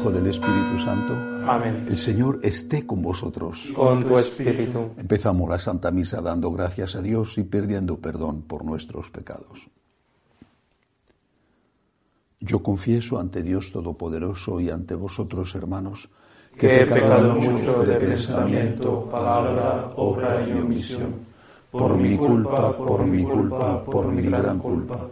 Hijo, del Espíritu Santo. Amén. El Señor esté con vosotros. Con tu espíritu. Empezamos la Santa Misa dando gracias a Dios y pidiendo perdón por nuestros pecados. Yo confieso ante Dios Todopoderoso y ante vosotros, hermanos, Que he pecado mucho de pensamiento, palabra, obra y omisión. Por mi culpa, por mi culpa, por mi gran culpa.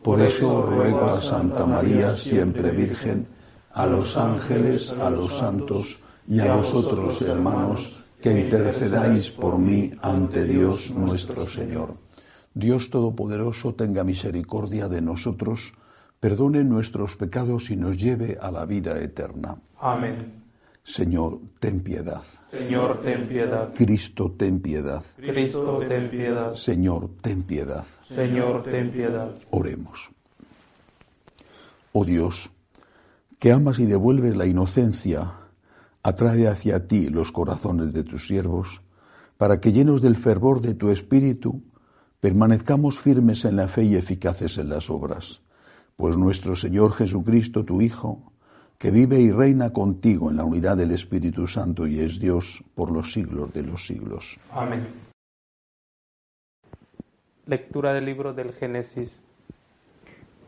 Por eso ruego a Santa María, siempre Virgen, a los ángeles, a los santos y a vosotros, hermanos, que intercedáis por mí ante Dios nuestro Señor. Dios Todopoderoso tenga misericordia de nosotros, perdone nuestros pecados y nos lleve a la vida eterna. Amén. Señor, ten piedad. Señor, ten piedad. Cristo, ten piedad. Cristo, ten piedad. Señor, ten piedad. Señor, ten piedad. Oremos. Oh Dios, que amas y devuelves la inocencia, atrae hacia ti los corazones de tus siervos, para que llenos del fervor de tu espíritu, permanezcamos firmes en la fe y eficaces en las obras. Pues nuestro Señor Jesucristo, tu Hijo, que vive y reina contigo en la unidad del Espíritu Santo y es Dios por los siglos de los siglos. Amén. Lectura del libro del Génesis.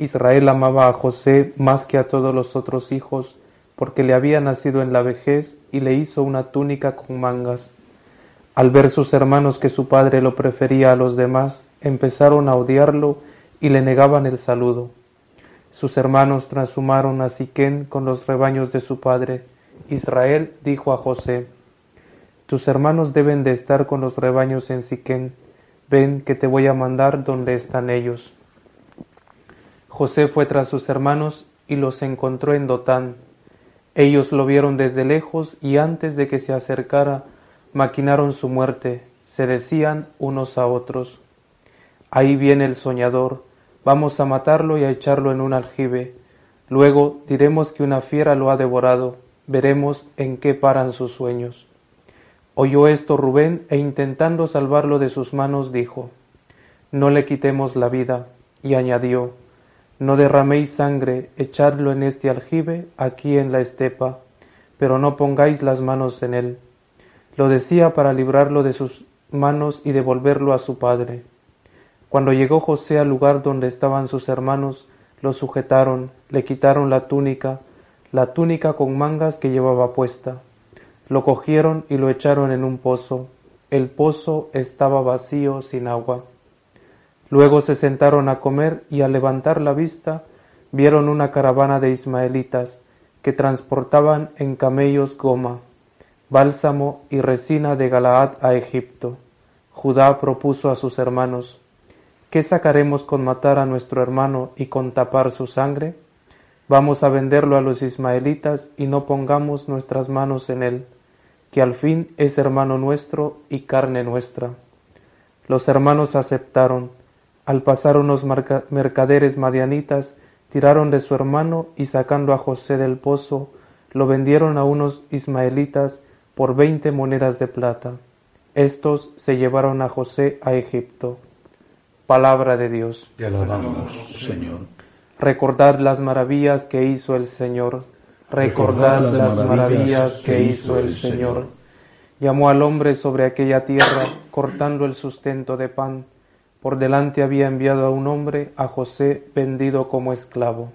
Israel amaba a José más que a todos los otros hijos, porque le había nacido en la vejez y le hizo una túnica con mangas. Al ver sus hermanos que su padre lo prefería a los demás, empezaron a odiarlo y le negaban el saludo. Sus hermanos transhumaron a Siquén con los rebaños de su padre. Israel dijo a José, Tus hermanos deben de estar con los rebaños en Siquén. Ven que te voy a mandar donde están ellos. José fue tras sus hermanos y los encontró en Dotán. Ellos lo vieron desde lejos y antes de que se acercara, maquinaron su muerte. Se decían unos a otros, Ahí viene el soñador, vamos a matarlo y a echarlo en un aljibe. Luego diremos que una fiera lo ha devorado, veremos en qué paran sus sueños. Oyó esto Rubén e intentando salvarlo de sus manos dijo, No le quitemos la vida, y añadió, No derraméis sangre, echadlo en este aljibe, aquí en la estepa, pero no pongáis las manos en él. Lo decía para librarlo de sus manos y devolverlo a su padre. Cuando llegó José al lugar donde estaban sus hermanos, lo sujetaron, le quitaron la túnica, la túnica con mangas que llevaba puesta. Lo cogieron y lo echaron en un pozo. El pozo estaba vacío sin agua. Luego se sentaron a comer y al levantar la vista vieron una caravana de ismaelitas que transportaban en camellos goma, bálsamo y resina de Galaad a Egipto. Judá propuso a sus hermanos, ¿Qué sacaremos con matar a nuestro hermano y con tapar su sangre? Vamos a venderlo a los ismaelitas y no pongamos nuestras manos en él, que al fin es hermano nuestro y carne nuestra. Los hermanos aceptaron. Al pasar unos mercaderes madianitas, tiraron de su hermano y sacando a José del pozo, lo vendieron a unos ismaelitas por veinte monedas de plata. Estos se llevaron a José a Egipto. Palabra de Dios. Te alabamos, Señor. Recordad las maravillas que hizo el Señor. Recordad las maravillas que hizo el Señor. Llamó al hombre sobre aquella tierra, cortando el sustento de pan. Por delante había enviado a un hombre, a José, vendido como esclavo.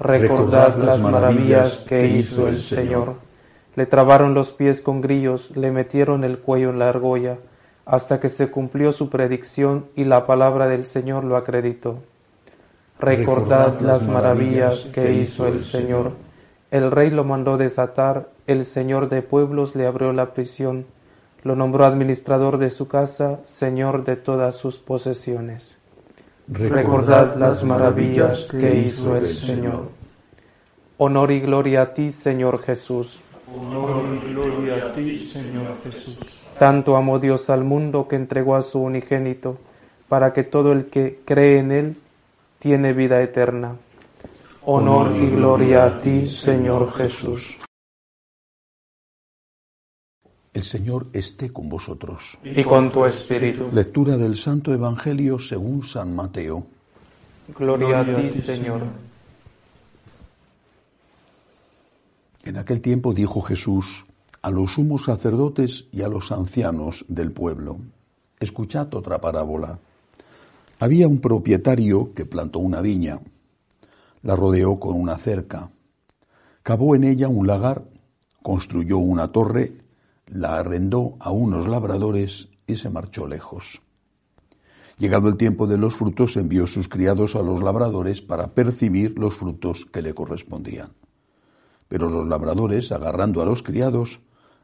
Recordad las maravillas que hizo el Señor. Le trabaron los pies con grillos, le metieron el cuello en la argolla hasta que se cumplió su predicción y la palabra del Señor lo acreditó. Recordad las maravillas que hizo el Señor. El rey lo mandó desatar, el señor de pueblos le abrió la prisión, lo nombró administrador de su casa, señor de todas sus posesiones. Recordad las maravillas que hizo el Señor. Honor y gloria a ti, Señor Jesús. Honor y gloria a ti, Señor Jesús. Tanto amó Dios al mundo que entregó a su unigénito, para que todo el que cree en él tiene vida eterna. Honor y gloria a ti, Señor Jesús. El Señor esté con vosotros. Y con tu espíritu. Lectura del Santo Evangelio según San Mateo. Gloria a ti, Señor. En aquel tiempo dijo Jesús a los sumos sacerdotes y a los ancianos del pueblo, escuchad otra parábola. Había un propietario que plantó una viña la rodeó con una cerca, cavó en ella un lagar, construyó una torre, la arrendó a unos labradores y se marchó lejos. Llegado el tiempo de los frutos, envió sus criados a los labradores para percibir los frutos que le correspondían. Pero los labradores, agarrando a los criados,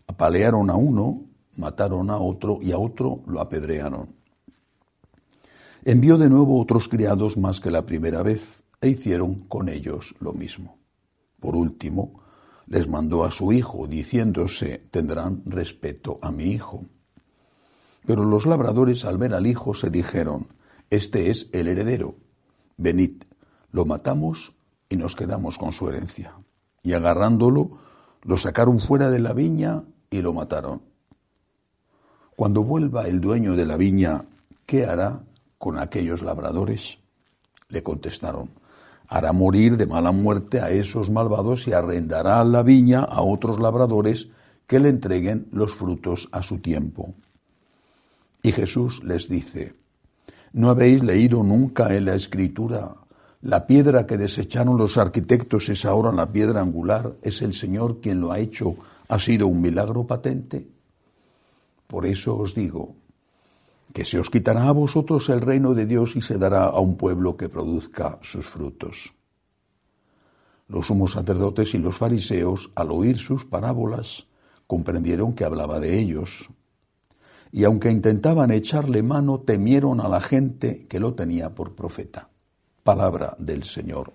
apalearon a uno, mataron a otro y a otro lo apedrearon. Envió de nuevo otros criados más que la primera vez, e hicieron con ellos lo mismo. Por último, les mandó a su hijo, diciéndose, tendrán respeto a mi hijo. Pero los labradores al ver al hijo se dijeron, este es el heredero, venid, lo matamos y nos quedamos con su herencia. Y agarrándolo, lo sacaron fuera de la viña y lo mataron. Cuando vuelva el dueño de la viña, ¿qué hará con aquellos labradores? Le contestaron, hará morir de mala muerte a esos malvados y arrendará la viña a otros labradores que le entreguen los frutos a su tiempo. Y Jesús les dice, ¿no habéis leído nunca en la escritura la piedra que desecharon los arquitectos es ahora la piedra angular, es el Señor quien lo ha hecho, ha sido un milagro patente? Por eso os digo, que se os quitará a vosotros el reino de Dios y se dará a un pueblo que produzca sus frutos. Los sumos sacerdotes y los fariseos, al oír sus parábolas, comprendieron que hablaba de ellos, y aunque intentaban echarle mano, temieron a la gente que lo tenía por profeta. Palabra del Señor.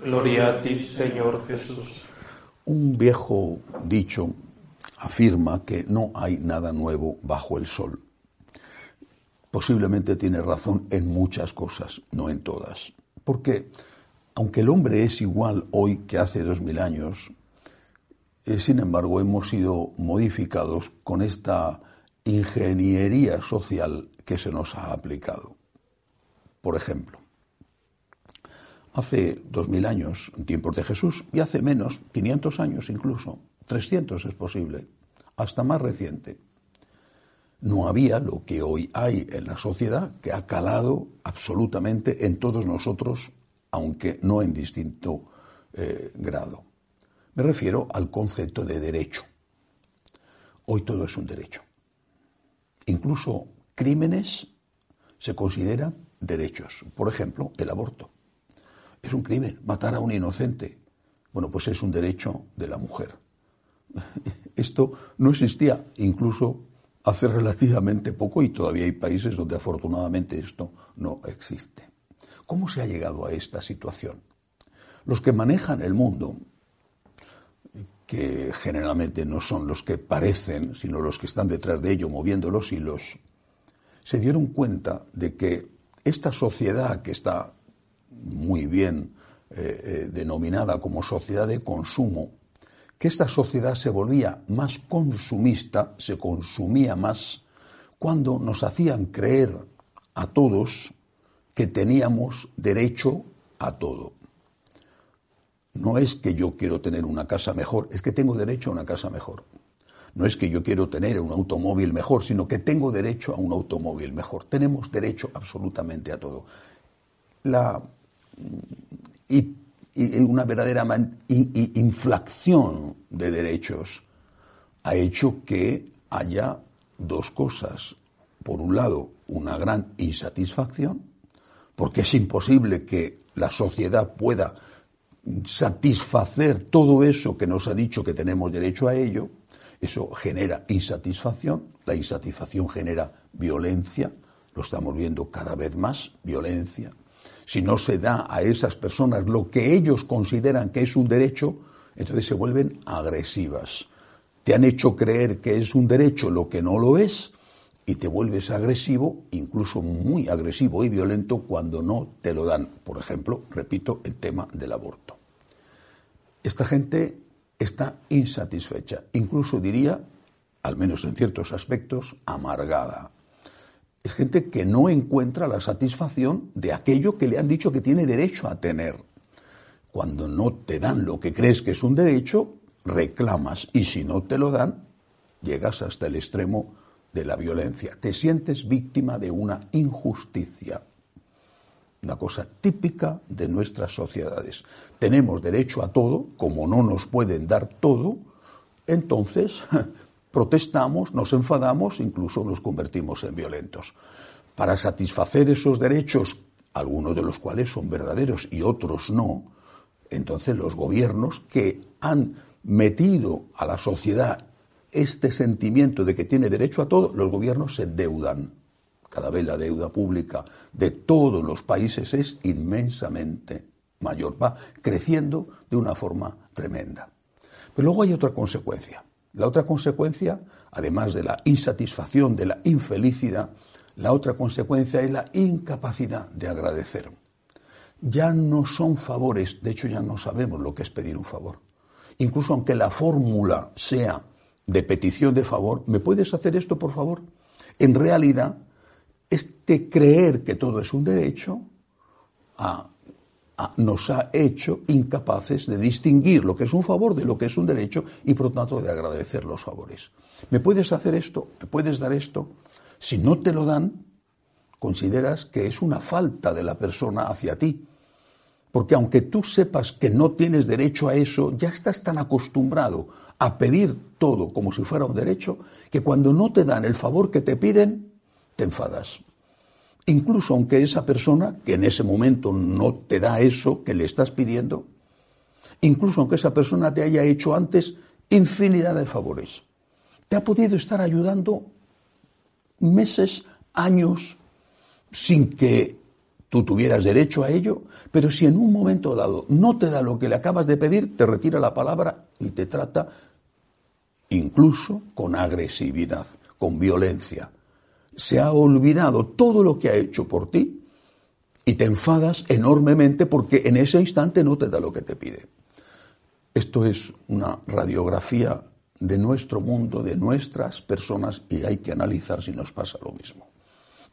Gloria a ti, Señor Jesús. Un viejo dicho afirma que no hay nada nuevo bajo el sol posiblemente tiene razón en muchas cosas, no en todas. Porque aunque el hombre es igual hoy que hace dos mil años, eh, sin embargo hemos sido modificados con esta ingeniería social que se nos ha aplicado. Por ejemplo, hace dos mil años, en tiempos de Jesús, y hace menos, 500 años incluso, 300 es posible, hasta más reciente, no había lo que hoy hay en la sociedad, que ha calado absolutamente en todos nosotros, aunque no en distinto eh, grado. Me refiero al concepto de derecho. Hoy todo es un derecho. Incluso crímenes se consideran derechos. Por ejemplo, el aborto. Es un crimen. Matar a un inocente. Bueno, pues es un derecho de la mujer. Esto no existía incluso hace relativamente poco y todavía hay países donde afortunadamente esto no existe. ¿Cómo se ha llegado a esta situación? Los que manejan el mundo, que generalmente no son los que parecen, sino los que están detrás de ello moviendo los hilos, se dieron cuenta de que esta sociedad que está muy bien eh, eh, denominada como sociedad de consumo, que esta sociedad se volvía más consumista, se consumía más, cuando nos hacían creer a todos que teníamos derecho a todo. No es que yo quiero tener una casa mejor, es que tengo derecho a una casa mejor. No es que yo quiero tener un automóvil mejor, sino que tengo derecho a un automóvil mejor. Tenemos derecho absolutamente a todo. La, una verdadera inflación de derechos ha hecho que haya dos cosas. Por un lado, una gran insatisfacción, porque es imposible que la sociedad pueda satisfacer todo eso que nos ha dicho que tenemos derecho a ello, eso genera insatisfacción, la insatisfacción genera violencia, lo estamos viendo cada vez más, violencia. Si no se da a esas personas lo que ellos consideran que es un derecho, entonces se vuelven agresivas. Te han hecho creer que es un derecho lo que no lo es y te vuelves agresivo, incluso muy agresivo y violento cuando no te lo dan. Por ejemplo, repito, el tema del aborto. Esta gente está insatisfecha, incluso diría, al menos en ciertos aspectos, amargada. Es gente que no encuentra la satisfacción de aquello que le han dicho que tiene derecho a tener. Cuando no te dan lo que crees que es un derecho, reclamas y si no te lo dan, llegas hasta el extremo de la violencia. Te sientes víctima de una injusticia. Una cosa típica de nuestras sociedades. Tenemos derecho a todo, como no nos pueden dar todo, entonces protestamos, nos enfadamos, incluso nos convertimos en violentos. Para satisfacer esos derechos, algunos de los cuales son verdaderos y otros no, entonces los gobiernos que han metido a la sociedad este sentimiento de que tiene derecho a todo, los gobiernos se endeudan. Cada vez la deuda pública de todos los países es inmensamente mayor, va creciendo de una forma tremenda. Pero luego hay otra consecuencia. La otra consecuencia, además de la insatisfacción, de la infelicidad, la otra consecuencia es la incapacidad de agradecer. Ya no son favores, de hecho ya no sabemos lo que es pedir un favor. Incluso aunque la fórmula sea de petición de favor, ¿me puedes hacer esto por favor? En realidad, este creer que todo es un derecho nos ha hecho incapaces de distinguir lo que es un favor de lo que es un derecho y por lo tanto de agradecer los favores. ¿Me puedes hacer esto? ¿Me puedes dar esto? Si no te lo dan, consideras que es una falta de la persona hacia ti. Porque aunque tú sepas que no tienes derecho a eso, ya estás tan acostumbrado a pedir todo como si fuera un derecho, que cuando no te dan el favor que te piden, te enfadas. Incluso aunque esa persona, que en ese momento no te da eso que le estás pidiendo, incluso aunque esa persona te haya hecho antes infinidad de favores, te ha podido estar ayudando meses, años, sin que tú tuvieras derecho a ello, pero si en un momento dado no te da lo que le acabas de pedir, te retira la palabra y te trata incluso con agresividad, con violencia. Se ha olvidado todo lo que ha hecho por ti y te enfadas enormemente porque en ese instante no te da lo que te pide. Esto es una radiografía de nuestro mundo, de nuestras personas y hay que analizar si nos pasa lo mismo.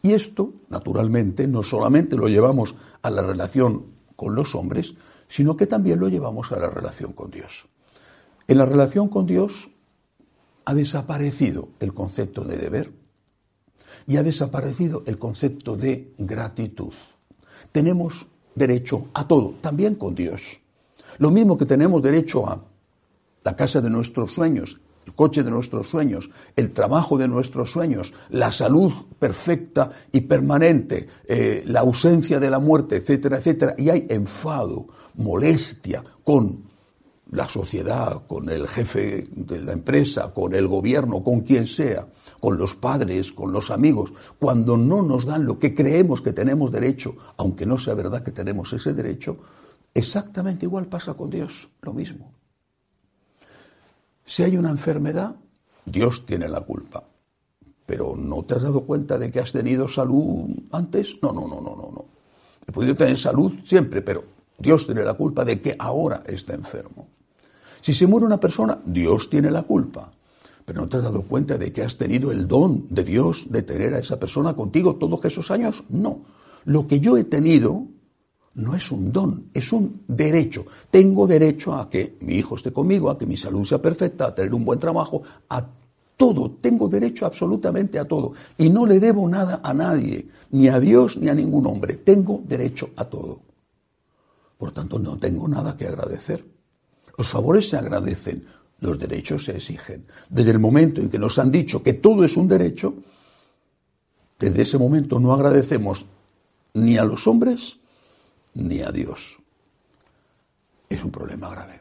Y esto, naturalmente, no solamente lo llevamos a la relación con los hombres, sino que también lo llevamos a la relación con Dios. En la relación con Dios ha desaparecido el concepto de deber y ha desaparecido el concepto de gratitud. Tenemos derecho a todo, también con Dios. Lo mismo que tenemos derecho a la casa de nuestros sueños, el coche de nuestros sueños, el trabajo de nuestros sueños, la salud perfecta y permanente, eh, la ausencia de la muerte, etcétera, etcétera. Y hay enfado, molestia con la sociedad, con el jefe de la empresa, con el gobierno, con quien sea, con los padres, con los amigos, cuando no nos dan lo que creemos que tenemos derecho, aunque no sea verdad que tenemos ese derecho, exactamente igual pasa con Dios, lo mismo. Si hay una enfermedad, Dios tiene la culpa. Pero ¿no te has dado cuenta de que has tenido salud antes? No, no, no, no, no, no. He podido tener salud siempre, pero Dios tiene la culpa de que ahora está enfermo. Si se muere una persona, Dios tiene la culpa. Pero no te has dado cuenta de que has tenido el don de Dios de tener a esa persona contigo todos esos años. No. Lo que yo he tenido no es un don, es un derecho. Tengo derecho a que mi hijo esté conmigo, a que mi salud sea perfecta, a tener un buen trabajo, a todo. Tengo derecho absolutamente a todo. Y no le debo nada a nadie, ni a Dios ni a ningún hombre. Tengo derecho a todo. Por tanto, no tengo nada que agradecer. Los favores se agradecen, los derechos se exigen. Desde el momento en que nos han dicho que todo es un derecho, desde ese momento no agradecemos ni a los hombres ni a Dios. es un problema grave.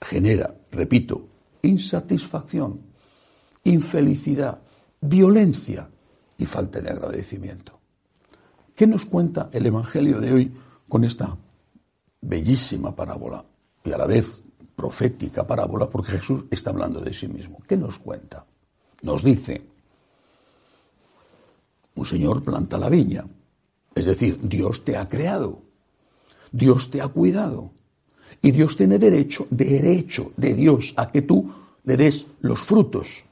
Genera, repito, insatisfacción, infelicidad, violencia y falta de agradecimiento. ¿Qué nos cuenta el Evangelio de hoy con esta bellísima parábola y a la vez profética parábola porque Jesús está hablando de sí mismo? ¿Qué nos cuenta? Nos dice, un señor planta la viña, es decir, Dios te ha creado, Dios te ha cuidado y Dios tiene derecho, derecho de Dios a que tú le des los frutos.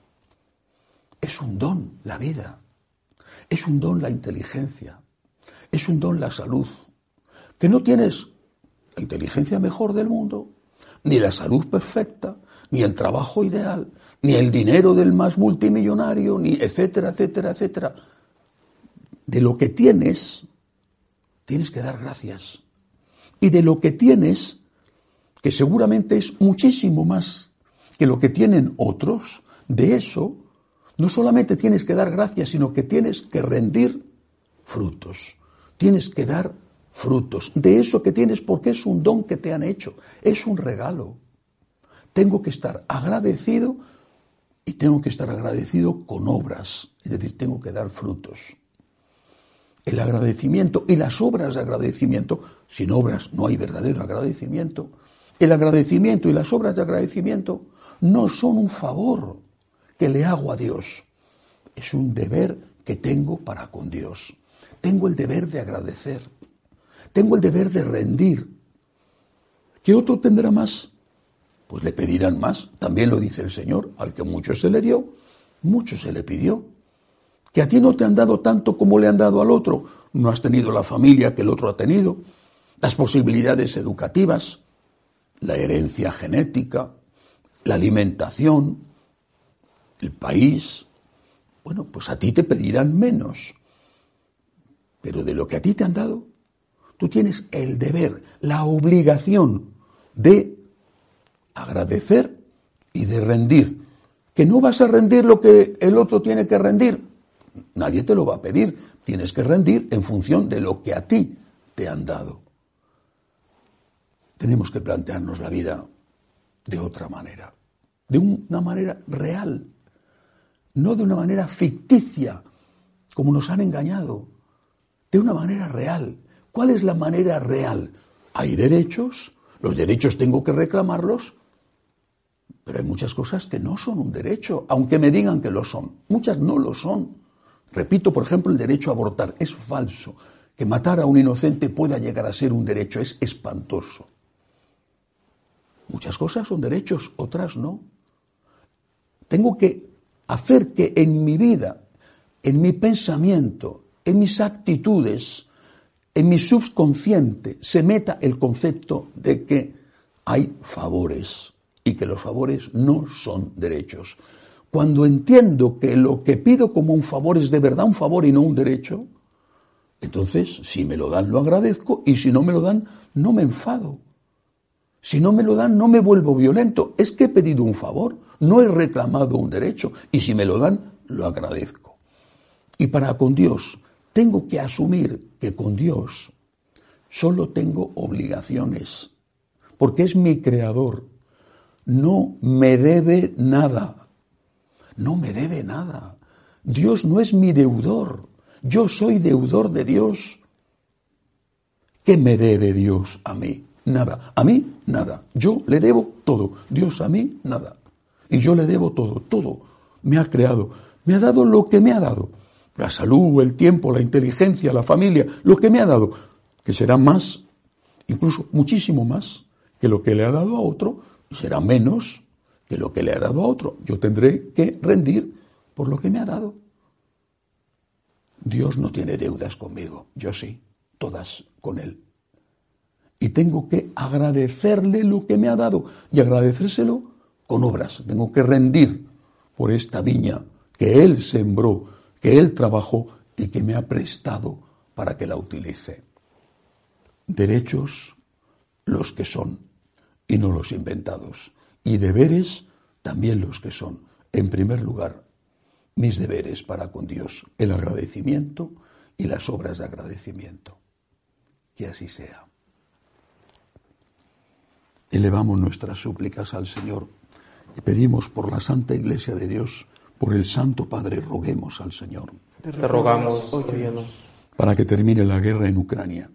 Es un don la vida, es un don la inteligencia, es un don la salud, que no tienes la inteligencia mejor del mundo, ni la salud perfecta, ni el trabajo ideal, ni el dinero del más multimillonario, ni etcétera, etcétera, etcétera. De lo que tienes, tienes que dar gracias. Y de lo que tienes, que seguramente es muchísimo más que lo que tienen otros, de eso no solamente tienes que dar gracias, sino que tienes que rendir frutos. Tienes que dar frutos de eso que tienes porque es un don que te han hecho, es un regalo. Tengo que estar agradecido y tengo que estar agradecido con obras, es decir, tengo que dar frutos. El agradecimiento y las obras de agradecimiento, sin obras no hay verdadero agradecimiento, el agradecimiento y las obras de agradecimiento no son un favor que le hago a Dios, es un deber que tengo para con Dios. Tengo el deber de agradecer, tengo el deber de rendir. ¿Qué otro tendrá más? Pues le pedirán más. También lo dice el Señor, al que mucho se le dio, mucho se le pidió. Que a ti no te han dado tanto como le han dado al otro. No has tenido la familia que el otro ha tenido, las posibilidades educativas, la herencia genética, la alimentación, el país, bueno, pues a ti te pedirán menos. Pero de lo que a ti te han dado, tú tienes el deber, la obligación de agradecer y de rendir. Que no vas a rendir lo que el otro tiene que rendir. Nadie te lo va a pedir. Tienes que rendir en función de lo que a ti te han dado. Tenemos que plantearnos la vida de otra manera, de una manera real, no de una manera ficticia, como nos han engañado, de una manera real. ¿Cuál es la manera real? Hay derechos, los derechos tengo que reclamarlos, pero hay muchas cosas que no son un derecho, aunque me digan que lo son. Muchas no lo son. Repito, por ejemplo, el derecho a abortar. Es falso. Que matar a un inocente pueda llegar a ser un derecho es espantoso. Muchas cosas son derechos, otras no. Tengo que hacer que en mi vida, en mi pensamiento, en mis actitudes, en mi subconsciente, se meta el concepto de que hay favores y que los favores no son derechos. Cuando entiendo que lo que pido como un favor es de verdad un favor y no un derecho, entonces si me lo dan lo agradezco y si no me lo dan no me enfado. Si no me lo dan, no me vuelvo violento. Es que he pedido un favor, no he reclamado un derecho. Y si me lo dan, lo agradezco. Y para con Dios, tengo que asumir que con Dios solo tengo obligaciones, porque es mi creador. No me debe nada. No me debe nada. Dios no es mi deudor. Yo soy deudor de Dios. ¿Qué me debe Dios a mí? nada. A mí, nada. Yo le debo todo. Dios a mí, nada. Y yo le debo todo, todo. Me ha creado, me ha dado lo que me ha dado. La salud, el tiempo, la inteligencia, la familia, lo que me ha dado, que será más, incluso muchísimo más que lo que le ha dado a otro, y será menos que lo que le ha dado a otro. Yo tendré que rendir por lo que me ha dado. Dios no tiene deudas conmigo, yo sí, todas con Él y tengo que agradecerle lo que me ha dado y agradecérselo con obras. Tengo que rendir por esta viña que Él sembró, que Él trabajó y que me ha prestado para que la utilice. Derechos los que son y no los inventados. Y deberes también los que son. En primer lugar, mis deberes para con Dios, el agradecimiento y las obras de agradecimiento. Que así sea. elevamos nuestras súplicas al Señor y pedimos por la Santa Iglesia de Dios, por el Santo Padre, roguemos al Señor. Te rogamos, óyenos. Para que termine la guerra en Ucrania,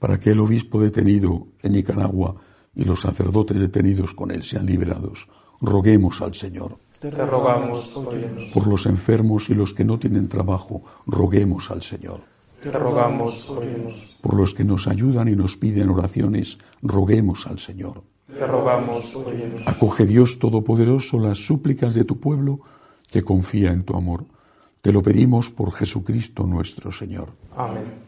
para que el obispo detenido en Nicaragua y los sacerdotes detenidos con él sean liberados, roguemos al Señor. Te rogamos, óyenos. Por los enfermos y los que no tienen trabajo, roguemos al Señor. Te rogamos, óyenos. Por los que nos ayudan y nos piden oraciones, roguemos al Señor. Te rogamos, óyenos. Acoge Dios Todopoderoso las súplicas de tu pueblo que confía en tu amor. Te lo pedimos por Jesucristo nuestro Señor. Amén.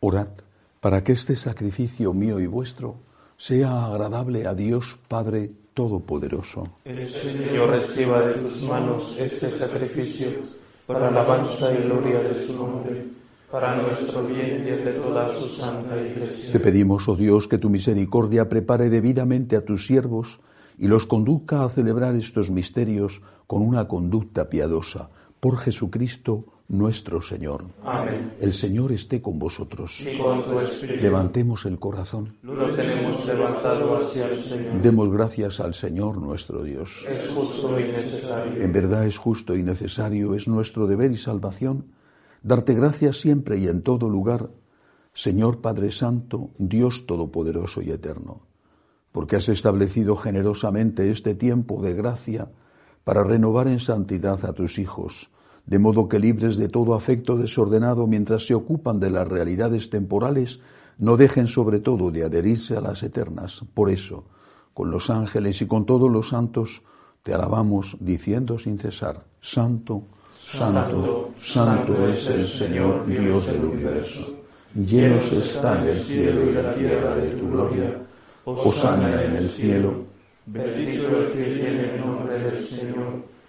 Orad para que este sacrificio mío y vuestro sea agradable a Dios Padre Todopoderoso. El Señor reciba de tus manos este sacrificio para alabanza y gloria de su nombre, para nuestro bien y el de toda su santa iglesia. Te pedimos, oh Dios, que tu misericordia prepare debidamente a tus siervos y los conduzca a celebrar estos misterios con una conducta piadosa. Por Jesucristo nuestro Señor. Amén. El Señor esté con vosotros. Y con tu espíritu. Levantemos el corazón. Lo tenemos levantado hacia el Señor. Demos gracias al Señor nuestro Dios. Es justo y necesario. En verdad es justo y necesario, es nuestro deber y salvación, darte gracias siempre y en todo lugar, Señor Padre Santo, Dios Todopoderoso y Eterno, porque has establecido generosamente este tiempo de gracia para renovar en santidad a tus hijos, de modo que libres de todo afecto desordenado mientras se ocupan de las realidades temporales, no dejen sobre todo de adherirse a las eternas. Por eso, con los ángeles y con todos los santos, te alabamos diciendo sin cesar, Santo, Santo, Santo es el Señor Dios del universo. Llenos están el cielo y la tierra de tu gloria. Hosana en el cielo. Bendito el que viene en nombre del Señor.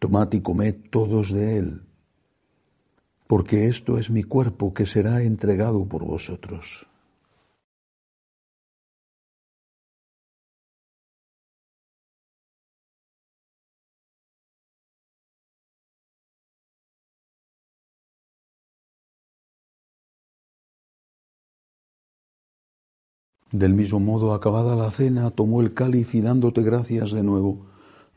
Tomad y comed todos de él, porque esto es mi cuerpo que será entregado por vosotros. Del mismo modo, acabada la cena, tomó el cáliz y dándote gracias de nuevo,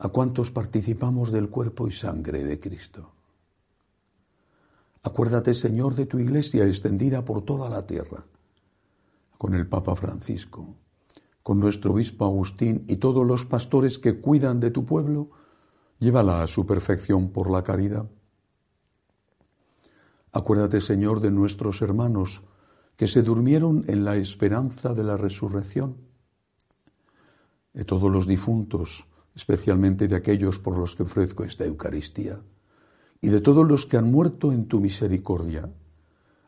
a cuantos participamos del cuerpo y sangre de Cristo. Acuérdate, Señor, de tu iglesia extendida por toda la tierra, con el Papa Francisco, con nuestro obispo Agustín y todos los pastores que cuidan de tu pueblo, llévala a su perfección por la caridad. Acuérdate, Señor, de nuestros hermanos que se durmieron en la esperanza de la resurrección, de todos los difuntos, especialmente de aquellos por los que ofrezco esta Eucaristía, y de todos los que han muerto en tu misericordia.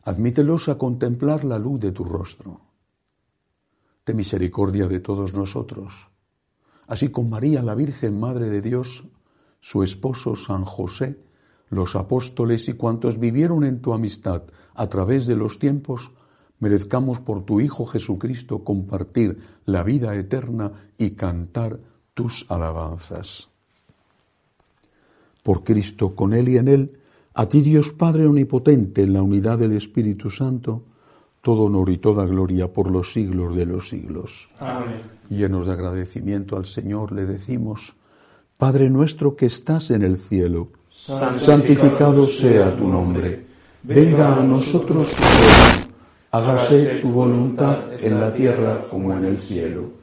Admítelos a contemplar la luz de tu rostro. De misericordia de todos nosotros, así con María, la Virgen Madre de Dios, su esposo San José, los apóstoles y cuantos vivieron en tu amistad a través de los tiempos, merezcamos por tu Hijo Jesucristo compartir la vida eterna y cantar tus alabanzas. Por Cristo, con Él y en Él, a ti Dios Padre Omnipotente, en la unidad del Espíritu Santo, todo honor y toda gloria por los siglos de los siglos. Amén. Llenos de agradecimiento al Señor le decimos, Padre nuestro que estás en el cielo, santificado sea tu nombre, venga a nosotros tu reino, hágase tu voluntad en la tierra como en el cielo.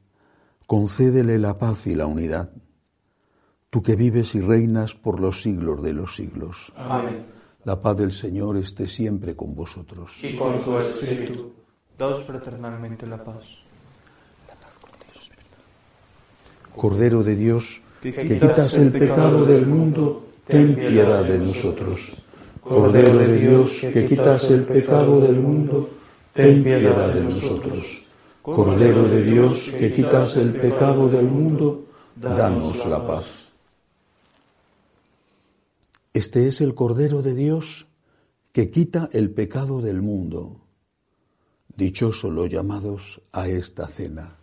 concédele la paz y la unidad, tú que vives y reinas por los siglos de los siglos. Amén. La paz del Señor esté siempre con vosotros. Y con tu espíritu. Daos fraternalmente la paz. Cordero de Dios, que quitas el pecado del mundo, ten piedad de nosotros. Cordero de Dios, que quitas el pecado del mundo, ten piedad de nosotros. Cordero de Dios, que quitas el pecado del mundo, danos la paz. Este es el Cordero de Dios que quita el pecado del mundo. Dichosos los llamados a esta cena.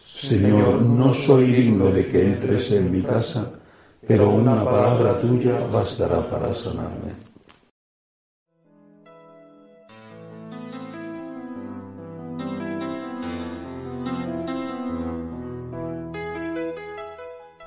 Señor, no soy digno de que entres en mi casa, pero una palabra tuya bastará para sanarme.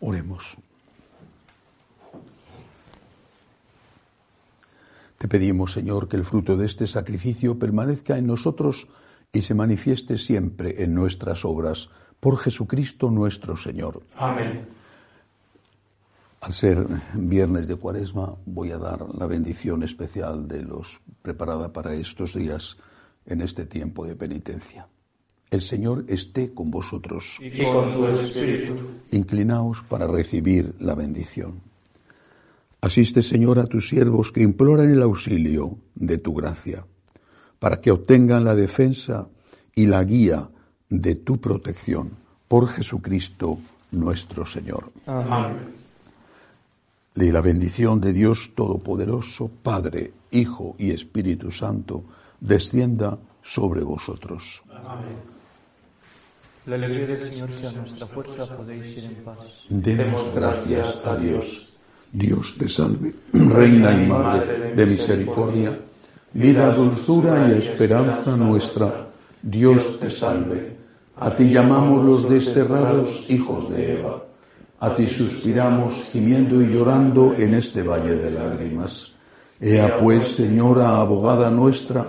Oremos. Te pedimos, Señor, que el fruto de este sacrificio permanezca en nosotros y se manifieste siempre en nuestras obras, por Jesucristo nuestro Señor. Amén. Al ser viernes de Cuaresma, voy a dar la bendición especial de los preparada para estos días en este tiempo de penitencia. El Señor esté con vosotros. Y con tu espíritu. Inclinaos para recibir la bendición. Asiste, Señor, a tus siervos que imploran el auxilio de tu gracia, para que obtengan la defensa y la guía de tu protección por Jesucristo nuestro Señor. Amén. Y la bendición de Dios Todopoderoso, Padre, Hijo y Espíritu Santo, descienda sobre vosotros. Amén. La alegría del Señor sea nuestra fuerza, podéis ir en paz. Demos gracias a Dios. Dios te salve, Reina y Madre de misericordia, vida, dulzura y esperanza nuestra. Dios te salve. A ti llamamos los desterrados hijos de Eva. A ti suspiramos gimiendo y llorando en este valle de lágrimas. Ea pues, Señora, abogada nuestra,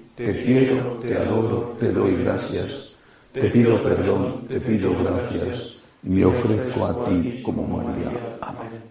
te quiero, te adoro, te doy gracias Te pido perdón, te pido gracias y me ofrezco a ti como María. Amén.